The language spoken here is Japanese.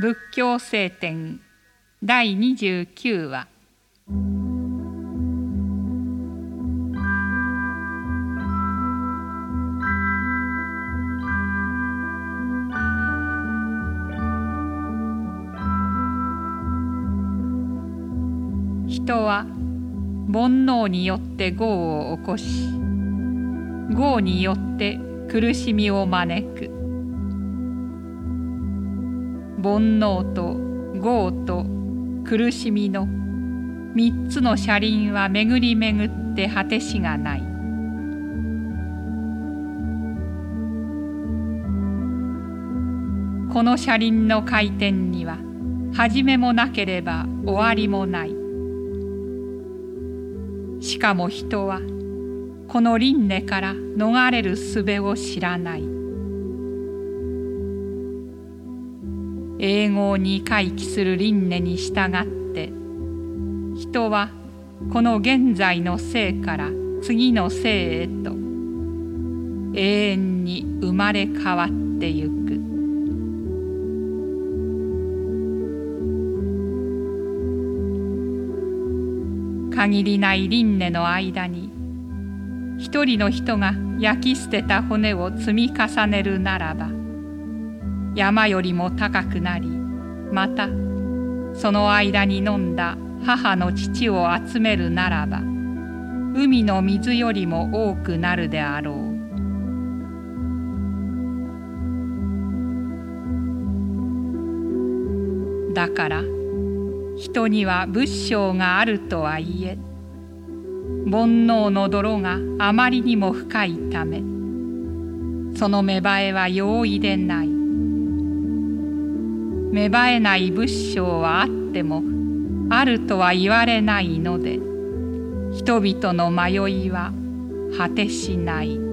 仏教聖典第29話。人は煩悩によって業を起こし業によって苦しみを招く。煩悩と業と苦しみの三つの車輪は巡り巡って果てしがない。この車輪の回転には始めもなければ終わりもない。しかも人はこの輪廻から逃れる術を知らない。英語に回帰する輪廻に従って人はこの現在の生から次の生へと永遠に生まれ変わってゆく。限りない輪廻の間に一人の人が焼き捨てた骨を積み重ねるならば山よりも高くなりまたその間に飲んだ母の父を集めるならば海の水よりも多くなるであろう。だから人には仏性があるとはいえ煩悩の泥があまりにも深いためその芽生えは容易でない芽生えない仏性はあってもあるとは言われないので人々の迷いは果てしない。